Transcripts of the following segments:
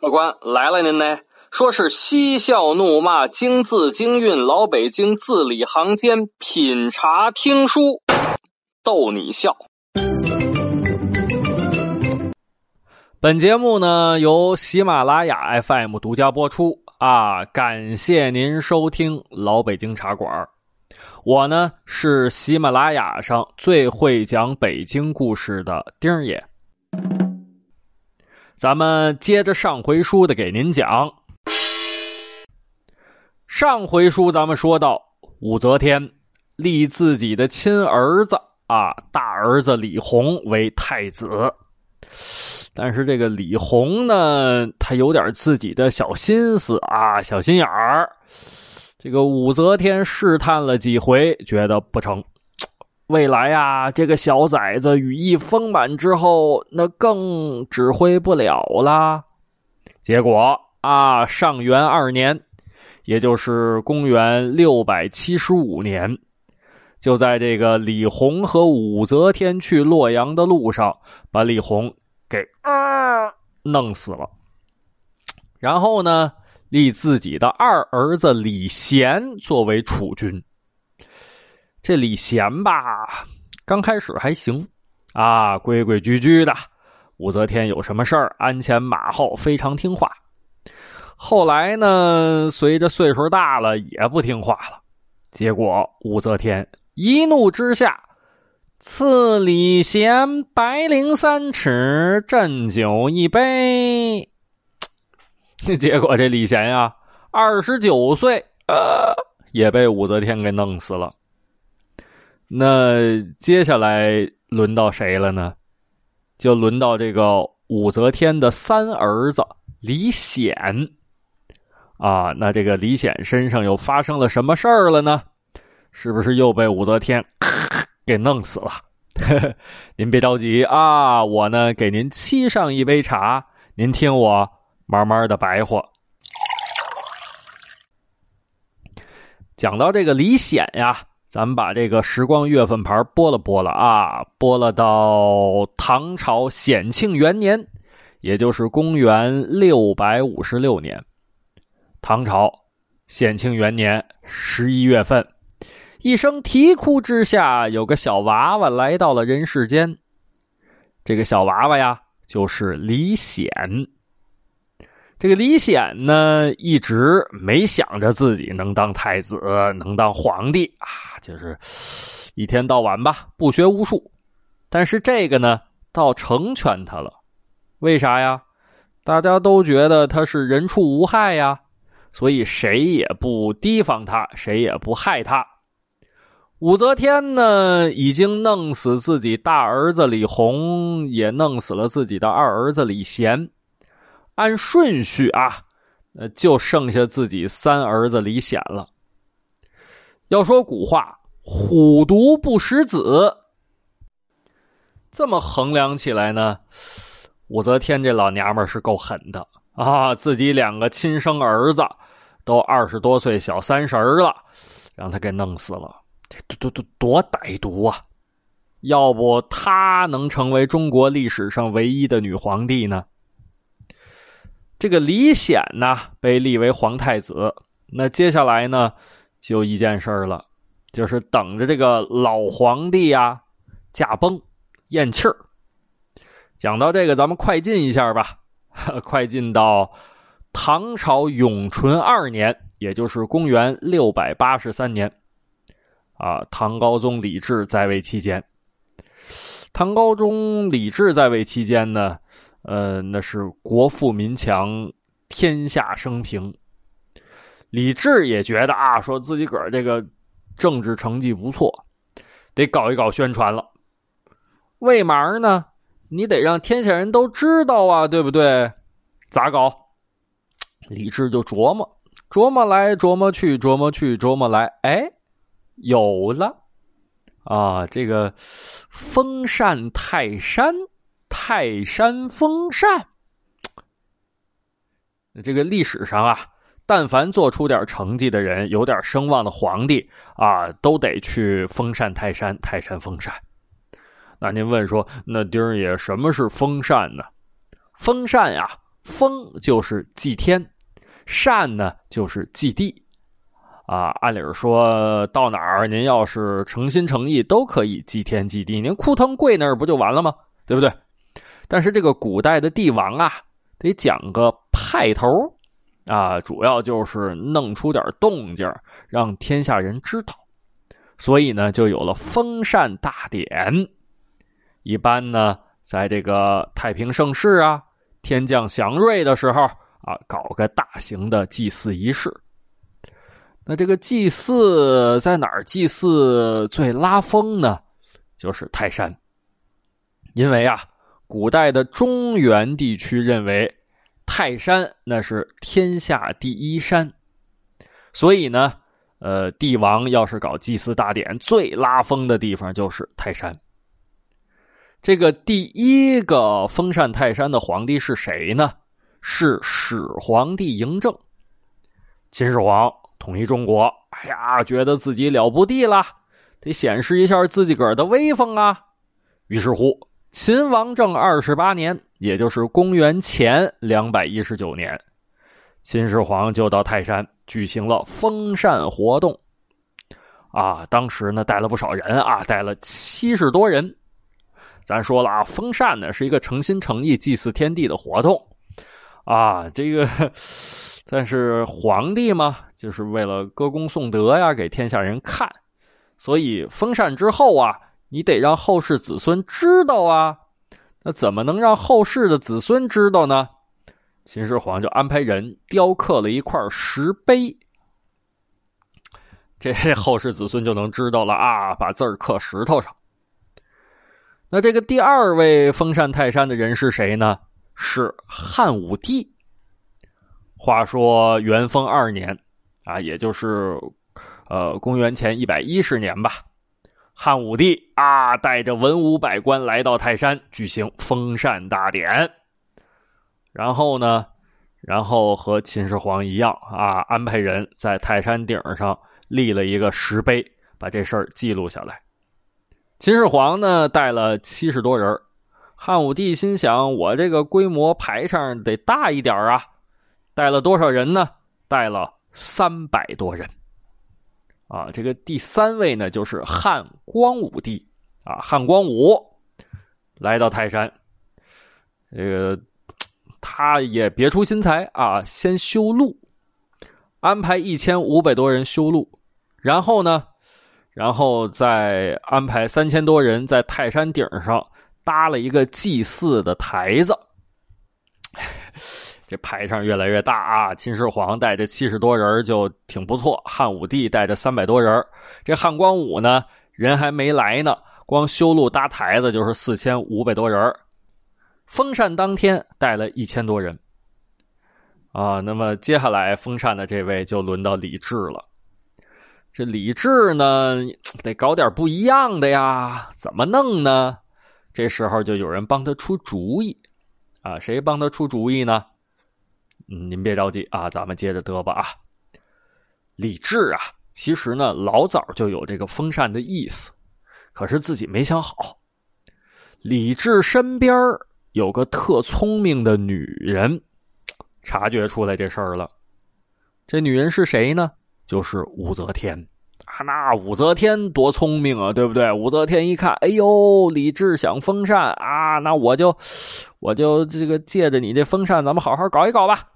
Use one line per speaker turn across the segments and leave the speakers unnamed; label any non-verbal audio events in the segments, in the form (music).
客官来了，您呢？说是嬉笑怒骂，京字京韵，老北京字里行间，品茶听书，逗你笑。本节目呢由喜马拉雅 FM 独家播出啊！感谢您收听老北京茶馆。我呢是喜马拉雅上最会讲北京故事的丁爷。咱们接着上回书的给您讲。上回书咱们说到，武则天立自己的亲儿子啊，大儿子李弘为太子。但是这个李弘呢，他有点自己的小心思啊，小心眼儿。这个武则天试探了几回，觉得不成。未来呀，这个小崽子羽翼丰满之后，那更指挥不了啦。结果啊，上元二年。也就是公元六百七十五年，就在这个李弘和武则天去洛阳的路上，把李弘给啊弄死了。然后呢，立自己的二儿子李贤作为储君。这李贤吧，刚开始还行啊，规规矩矩的。武则天有什么事儿，鞍前马后，非常听话。后来呢，随着岁数大了，也不听话了。结果武则天一怒之下，赐李贤白绫三尺，鸩酒一杯。(tsk) 结果这李贤呀，二十九岁，也被武则天给弄死了。那接下来轮到谁了呢？就轮到这个武则天的三儿子李显。啊，那这个李显身上又发生了什么事儿了呢？是不是又被武则天给弄死了？(laughs) 您别着急啊，我呢给您沏上一杯茶，您听我慢慢的白话。讲到这个李显呀，咱们把这个时光月份牌拨了拨了啊，拨了到唐朝显庆元年，也就是公元六百五十六年。唐朝显庆元年十一月份，一声啼哭之下，有个小娃娃来到了人世间。这个小娃娃呀，就是李显。这个李显呢，一直没想着自己能当太子，能当皇帝啊，就是一天到晚吧不学无术。但是这个呢，倒成全他了。为啥呀？大家都觉得他是人畜无害呀。所以谁也不提防他，谁也不害他。武则天呢，已经弄死自己大儿子李弘，也弄死了自己的二儿子李贤。按顺序啊，呃，就剩下自己三儿子李显了。要说古话“虎毒不食子”，这么衡量起来呢，武则天这老娘们是够狠的啊！自己两个亲生儿子。都二十多岁，小三十了，让他给弄死了，这多多多歹毒啊！要不他能成为中国历史上唯一的女皇帝呢？这个李显呢，被立为皇太子，那接下来呢，就一件事儿了，就是等着这个老皇帝啊驾崩咽气儿。讲到这个，咱们快进一下吧，(laughs) 快进到。唐朝永淳二年，也就是公元六百八十三年，啊，唐高宗李治在位期间。唐高宗李治在位期间呢，呃，那是国富民强，天下升平。李治也觉得啊，说自己个儿这个政治成绩不错，得搞一搞宣传了。为嘛呢？你得让天下人都知道啊，对不对？咋搞？李治就琢磨，琢磨来琢磨去，琢磨去琢磨来，哎，有了啊！这个封禅泰山，泰山封禅。这个历史上啊，但凡做出点成绩的人，有点声望的皇帝啊，都得去封禅泰山，泰山封禅。那您问说，那丁儿爷什么是封禅呢？封禅呀，封就是祭天，禅呢就是祭地。啊，按理说到哪儿，您要是诚心诚意，都可以祭天祭地。您枯藤跪那儿不就完了吗？对不对？但是这个古代的帝王啊，得讲个派头啊，主要就是弄出点动静，让天下人知道。所以呢，就有了封禅大典。一般呢，在这个太平盛世啊，天降祥瑞的时候啊，搞个大型的祭祀仪式。那这个祭祀在哪儿祭祀最拉风呢？就是泰山，因为啊，古代的中原地区认为泰山那是天下第一山，所以呢，呃，帝王要是搞祭祀大典，最拉风的地方就是泰山。这个第一个封禅泰山的皇帝是谁呢？是始皇帝嬴政，秦始皇。统一中国，哎呀，觉得自己了不地了，得显示一下自己个儿的威风啊。于是乎，秦王政二十八年，也就是公元前两百一十九年，秦始皇就到泰山举行了封禅活动。啊，当时呢带了不少人啊，带了七十多人。咱说了啊，封禅呢是一个诚心诚意祭祀天地的活动啊，这个。但是皇帝嘛，就是为了歌功颂德呀，给天下人看，所以封禅之后啊，你得让后世子孙知道啊。那怎么能让后世的子孙知道呢？秦始皇就安排人雕刻了一块石碑，这 (laughs) 后世子孙就能知道了啊，把字儿刻石头上。那这个第二位封禅泰山的人是谁呢？是汉武帝。话说元丰二年，啊，也就是，呃，公元前一百一十年吧，汉武帝啊，带着文武百官来到泰山举行封禅大典。然后呢，然后和秦始皇一样啊，安排人在泰山顶上立了一个石碑，把这事儿记录下来。秦始皇呢，带了七十多人，汉武帝心想，我这个规模排场得大一点啊。带了多少人呢？带了三百多人，啊，这个第三位呢，就是汉光武帝，啊，汉光武来到泰山，这个他也别出心裁啊，先修路，安排一千五百多人修路，然后呢，然后再安排三千多人在泰山顶上搭了一个祭祀的台子。这排场越来越大啊！秦始皇带着七十多人就挺不错，汉武帝带着三百多人，这汉光武呢人还没来呢，光修路搭台子就是四千五百多人。封禅当天带了一千多人，啊，那么接下来封禅的这位就轮到李治了。这李治呢得搞点不一样的呀，怎么弄呢？这时候就有人帮他出主意，啊，谁帮他出主意呢？嗯，您别着急啊，咱们接着嘚吧啊。李治啊，其实呢老早就有这个封禅的意思，可是自己没想好。李治身边有个特聪明的女人，察觉出来这事儿了。这女人是谁呢？就是武则天啊。那武则天多聪明啊，对不对？武则天一看，哎呦，李治想封禅啊，那我就我就这个借着你这封禅，咱们好好搞一搞吧。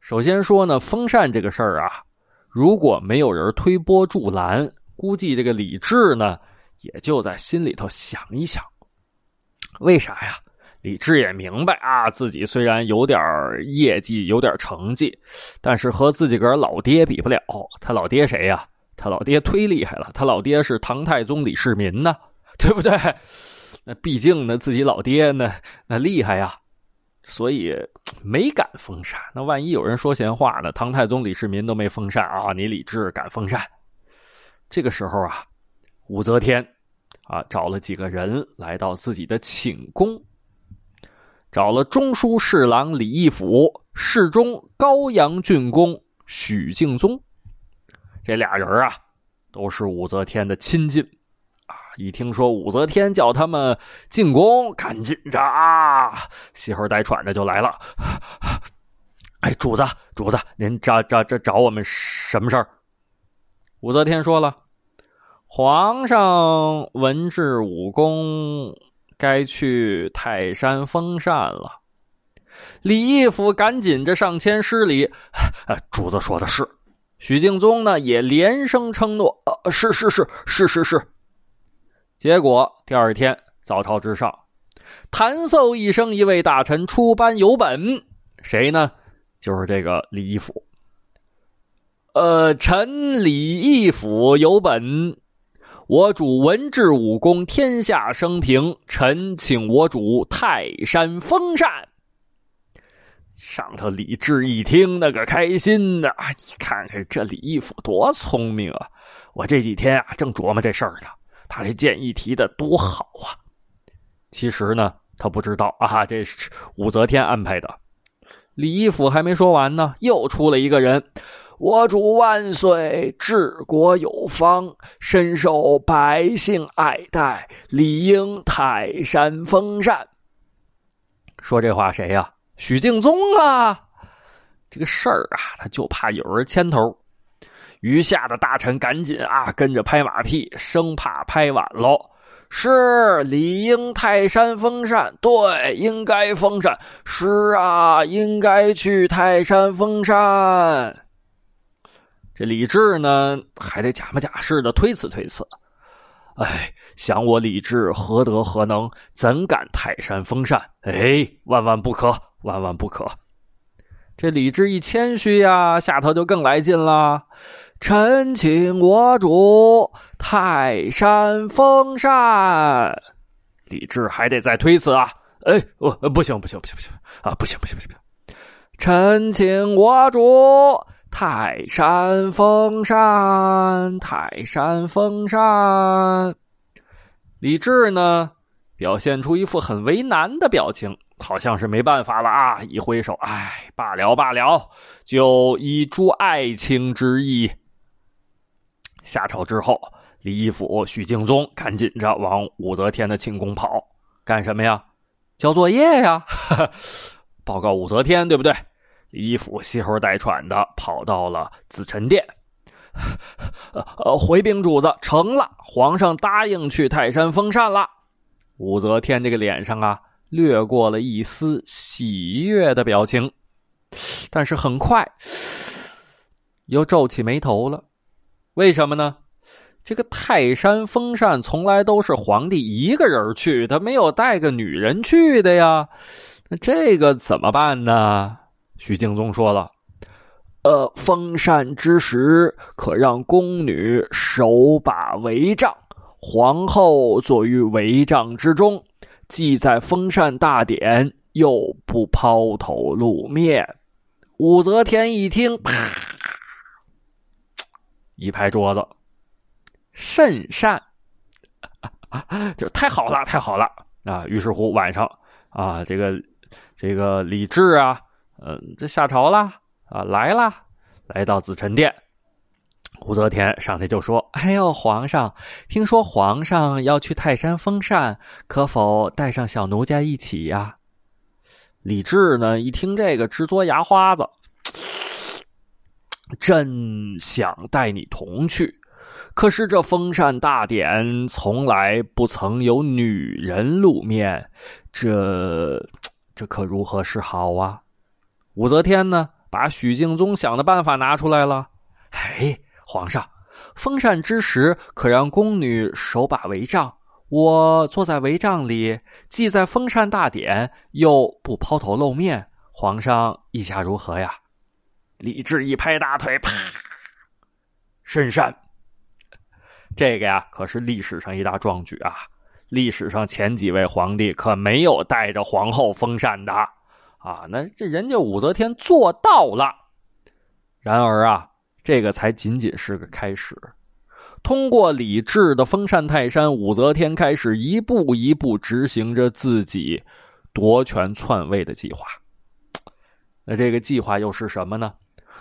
首先说呢，封禅这个事儿啊，如果没有人推波助澜，估计这个李治呢，也就在心里头想一想。为啥呀？李治也明白啊，自己虽然有点业绩，有点成绩，但是和自己个老爹比不了。他老爹谁呀？他老爹忒厉害了，他老爹是唐太宗李世民呢，对不对？那毕竟呢，自己老爹呢，那厉害呀。所以没敢封禅。那万一有人说闲话呢？唐太宗李世民都没封禅啊，你李治敢封禅？这个时候啊，武则天啊找了几个人来到自己的寝宫。找了中书侍郎李义府、侍中高阳郡公许敬宗，这俩人啊，都是武则天的亲近。一听说武则天叫他们进宫，赶紧着啊，吸猴带喘着就来了。哎，主子，主子，您找找找找我们什么事儿？武则天说了：“皇上文治武功，该去泰山封禅了。”李义府赶紧着上前施礼：“主子说的是。”许敬宗呢也连声承诺：“呃，是是是是是是。”结果第二天早朝之上，弹奏一声，一位大臣出班有本，谁呢？就是这个李义府，呃，臣李义府有本，我主文治武功，天下升平。臣请我主泰山封禅。上头李治一听，那个开心的，你看看这李义府多聪明啊！我这几天啊，正琢磨这事儿呢。他这建议提的多好啊！其实呢，他不知道啊，这是武则天安排的。李义府还没说完呢，又出了一个人。我主万岁，治国有方，深受百姓爱戴，理应泰山封禅。说这话谁呀？许敬宗啊！这个事儿啊，他就怕有人牵头。余下的大臣赶紧啊，跟着拍马屁，生怕拍晚喽。是理应泰山封禅，对，应该封禅。是啊，应该去泰山封禅。这李治呢，还得假模假式的推辞推辞。哎，想我李治何德何能，怎敢泰山封禅？哎，万万不可，万万不可。这李治一谦虚呀，下头就更来劲了。臣请我主泰山封禅，李治还得再推辞啊！哎，我不行不行不行不行啊！不行不行不行不行！臣请我主泰山封禅，泰山封禅。李治呢，表现出一副很为难的表情，好像是没办法了啊！一挥手，哎，罢了罢了，就以诸爱卿之意。下朝之后，李义府、许敬宗赶紧着往武则天的寝宫跑，干什么呀？交作业呀！(laughs) 报告武则天，对不对？李义府吸猴带喘的跑到了紫宸殿，(laughs) 呃，回禀主子，成了，皇上答应去泰山封禅了。武则天这个脸上啊，掠过了一丝喜悦的表情，但是很快又皱起眉头了。为什么呢？这个泰山封禅从来都是皇帝一个人去，他没有带个女人去的呀。那这个怎么办呢？徐敬宗说了：“呃，封禅之时，可让宫女手把帷帐，皇后坐于帷帐之中，既在封禅大典，又不抛头露面。”武则天一听，啪。一拍桌子，甚善，就太好了，太好了啊！于是乎晚上啊，这个这个李治啊，嗯，这下朝了啊，来啦，来到紫宸殿，武则天上来就说：“哎呦，皇上，听说皇上要去泰山封禅，可否带上小奴家一起呀？”李治呢，一听这个，直嘬牙花子。朕想带你同去，可是这封禅大典从来不曾有女人露面，这这可如何是好啊？武则天呢，把许敬宗想的办法拿出来了。哎，皇上，封禅之时可让宫女手把帷帐，我坐在帷帐里，既在封禅大典，又不抛头露面，皇上意下如何呀？李治一拍大腿，啪！深山。这个呀，可是历史上一大壮举啊！历史上前几位皇帝可没有带着皇后封禅的啊！那这人家武则天做到了。然而啊，这个才仅仅是个开始。通过李治的封禅泰山，武则天开始一步一步执行着自己夺权篡位的计划。那这个计划又是什么呢？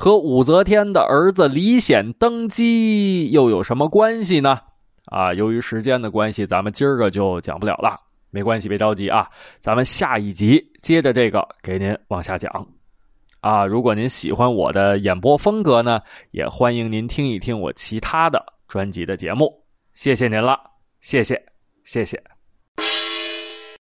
和武则天的儿子李显登基又有什么关系呢？啊，由于时间的关系，咱们今儿个就讲不了了。没关系，别着急啊，咱们下一集接着这个给您往下讲。啊，如果您喜欢我的演播风格呢，也欢迎您听一听我其他的专辑的节目。谢谢您了，谢谢，谢谢。